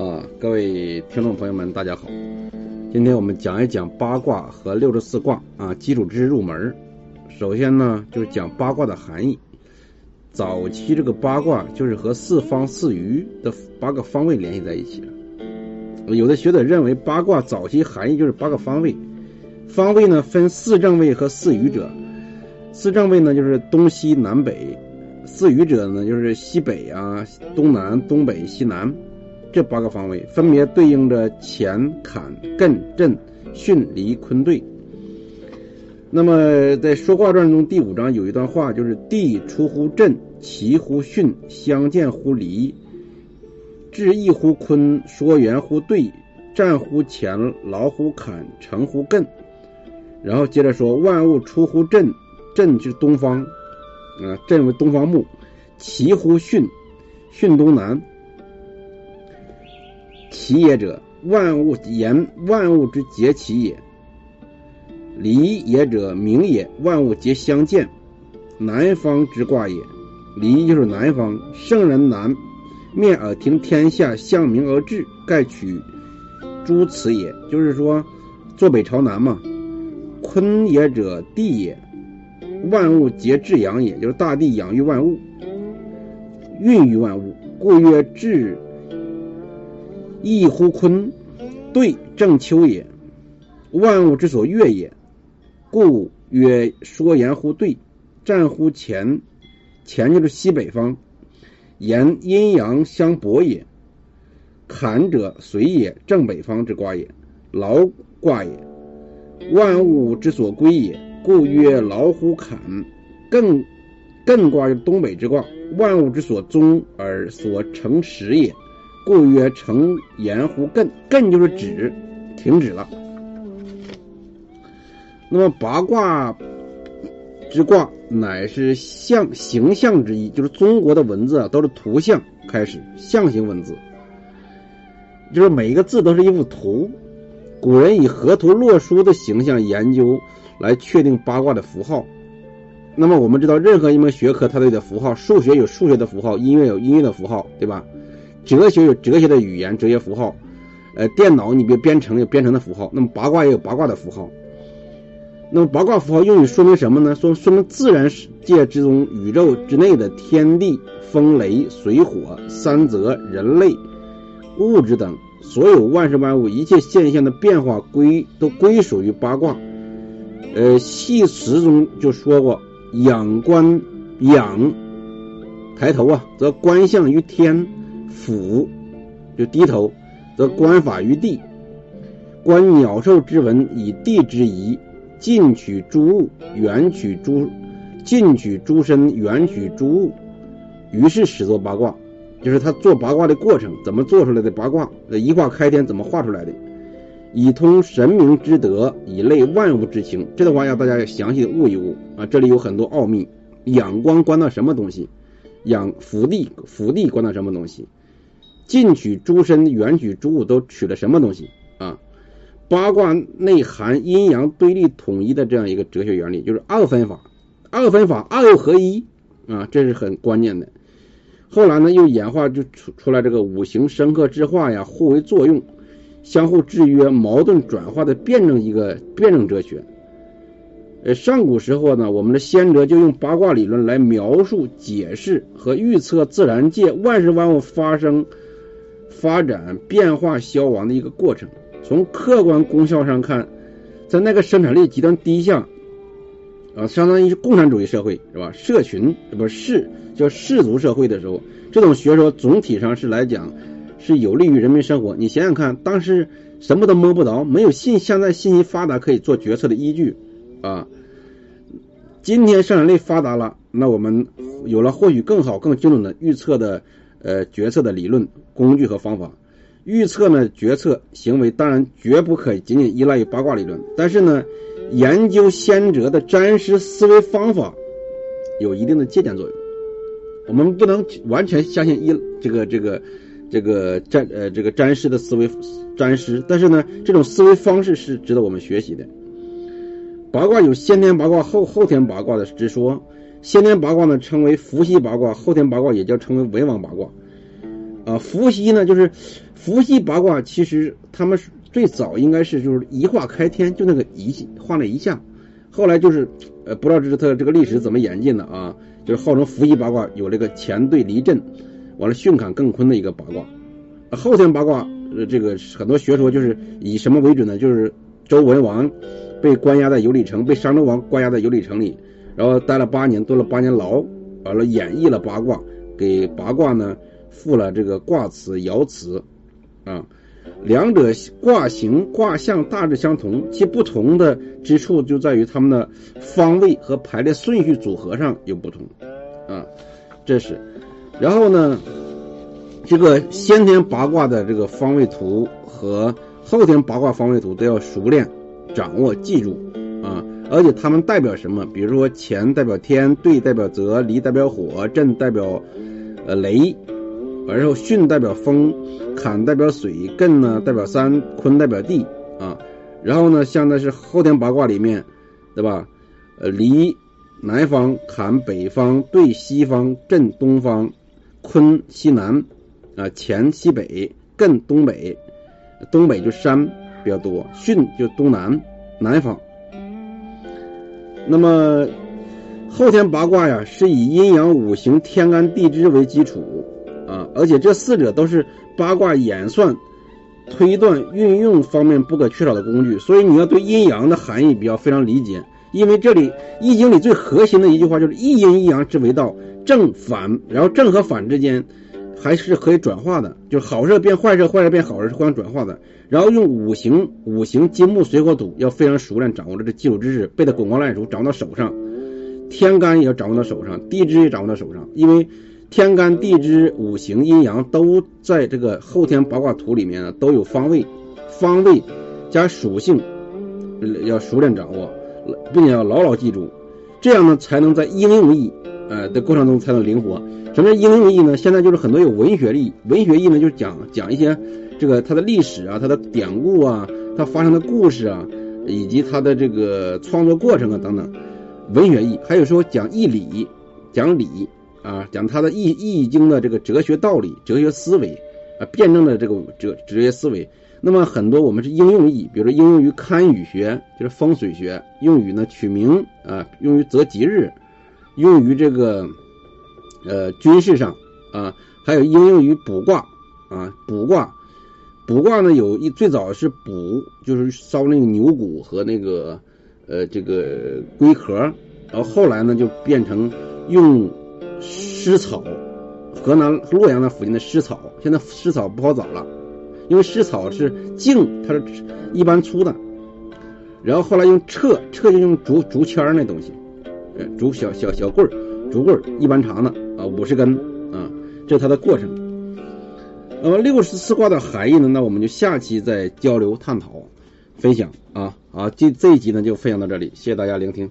啊，各位听众朋友们，大家好。今天我们讲一讲八卦和六十四卦啊，基础知识入门。首先呢，就是讲八卦的含义。早期这个八卦就是和四方四隅的八个方位联系在一起了。有的学者认为八卦早期含义就是八个方位，方位呢分四正位和四隅者。四正位呢就是东西南北，四隅者呢就是西北啊、东南、东北、西南。这八个方位分别对应着乾、坎、艮、震、巽、离、坤、兑。那么在《说卦传》中第五章有一段话，就是“地出乎震，其乎巽，相见乎离，至义乎坤，说圆乎兑，战乎乾，劳乎坎，成乎艮。”然后接着说：“万物出乎震，震是东方，啊，震为东方木，其乎巽，巽东南。”其也者，万物言万物之节其也。离也者，明也，万物皆相见，南方之卦也。离就是南方，圣人南面而听天下，向明而治，盖取诸此也。就是说，坐北朝南嘛。坤也者，地也，万物皆至阳也，就是大地养育万物，孕育万物，故曰至。义乎坤，兑正秋也，万物之所悦也，故曰说言乎兑，战乎乾，乾就是西北方，言阴阳相搏也。坎者随也，正北方之卦也，劳卦也，万物之所归也，故曰劳乎坎。艮艮卦是东北之卦，万物之所终而所成始也。故曰成言乎艮，艮就是止，停止了。那么八卦之卦乃是象形象之一，就是中国的文字啊都是图像开始，象形文字，就是每一个字都是一幅图。古人以河图洛书的形象研究来确定八卦的符号。那么我们知道，任何一门学科它都有符号，数学有数学的符号，音乐有音乐的符号，对吧？哲学有哲学的语言、哲学符号，呃，电脑你别编程有编程的符号，那么八卦也有八卦的符号。那么八卦符号用于说明什么呢？说说明自然界之中、宇宙之内的天地、风雷、水火、山泽、人类、物质等所有万事万物一切现象的变化归都归属于八卦。呃，系辞中就说过：“仰观仰，抬头啊，则观象于天。”俯就低头，则观法于地，观鸟兽之文以地之宜，近取诸物，远取诸近取诸身，远取诸物，于是始作八卦，就是他做八卦的过程，怎么做出来的八卦？一卦开天怎么画出来的？以通神明之德，以类万物之情。这段话要大家详细的悟一悟啊！这里有很多奥秘。仰观观到什么东西？仰伏地伏地观到什么东西？近取诸身，远取诸物，都取了什么东西啊？八卦内含阴阳对立统一的这样一个哲学原理，就是二分法。二分法，二又合一啊，这是很关键的。后来呢，又演化就出出来这个五行生克制化呀，互为作用，相互制约，矛盾转化的辩证一个辩证哲学。呃，上古时候呢，我们的先哲就用八卦理论来描述、解释和预测自然界万事万物发生。发展、变化、消亡的一个过程。从客观功效上看，在那个生产力极端低下，啊，相当于是共产主义社会，是吧？社群不是叫氏族社会的时候，这种学说总体上是来讲是有利于人民生活。你想想看，当时什么都摸不着，没有信现在信息发达可以做决策的依据，啊，今天生产力发达了，那我们有了或许更好、更精准的预测的。呃，决策的理论工具和方法，预测呢决策行为当然绝不可以仅仅依赖于八卦理论，但是呢，研究先哲的占师思维方法有一定的借鉴作用。我们不能完全相信一这个这个这个占呃这个占师的思维占师，但是呢，这种思维方式是值得我们学习的。八卦有先天八卦后后天八卦的之说。先天八卦呢称为伏羲八卦，后天八卦也叫称为文王八卦。啊，伏羲呢就是伏羲八卦其实他们最早应该是就是一画开天，就那个一画那一下，后来就是呃不知道这是他这个历史怎么演进的啊，就是号称伏羲八卦有这个乾兑离震，完了巽坎艮坤的一个八卦，后天八卦呃这个很多学说就是以什么为准呢？就是周文王被关押在游里城，被商纣王关押在游里城里，然后待了八年，蹲了八年牢，完了演绎了八卦，给八卦呢赋了这个卦辞、爻辞。啊，两者卦形卦象大致相同，其不同的之处就在于它们的方位和排列顺序组合上有不同。啊，这是。然后呢，这个先天八卦的这个方位图和后天八卦方位图都要熟练掌握记住，而且它们代表什么？比如说乾代表天，兑代表泽，离代表火，震代表呃雷。然后巽代表风，坎代表水，艮呢代表山，坤代表地啊。然后呢，像那是后天八卦里面，对吧？呃，离南方，坎北方，兑西方，震东方，坤西南，啊，乾西北，艮东北，东北就山比较多，巽就东南南方。那么后天八卦呀，是以阴阳五行、天干地支为基础。啊，而且这四者都是八卦演算、推断、运用方面不可缺少的工具，所以你要对阴阳的含义比较非常理解。因为这里《易经》里最核心的一句话就是“一阴一阳之为道，正反”，然后正和反之间还是可以转化的，就是好事变坏事，坏事变好事是互相转化的。然后用五行、五行金木水火土要非常熟练掌握这个基础知识，背得滚瓜烂熟，掌握到手上。天干也要掌握到手上，地支也掌握到手上，因为。天干地支五行阴阳都在这个后天八卦图里面呢，都有方位，方位加属性要熟练掌握，并且要牢牢记住，这样呢才能在应用意呃的过程中才能灵活。什么叫应用意呢？现在就是很多有文学意，文学意呢就是讲讲一些这个它的历史啊、它的典故啊、它发生的故事啊，以及它的这个创作过程啊等等，文学意。还有说讲义理，讲理。啊，讲它的易易经的这个哲学道理、哲学思维，啊，辩证的这个哲哲学思维。那么很多我们是应用意，比如说应用于堪舆学，就是风水学，用于呢取名啊，用于择吉日，用于这个呃军事上啊，还有应用于卜卦啊，卜卦，卜卦呢有一最早是卜，就是烧那个牛骨和那个呃这个龟壳，然后后来呢就变成用。湿草，河南洛阳那附近的湿草，现在湿草不好找了，因为湿草是茎，它是一般粗的。然后后来用彻彻就用竹竹签那东西，竹小小小棍儿，竹棍儿一般长的啊，五十根啊，这是它的过程。那么六十四卦的含义呢？那我们就下期再交流探讨、分享啊。好，这这一集呢就分享到这里，谢谢大家聆听。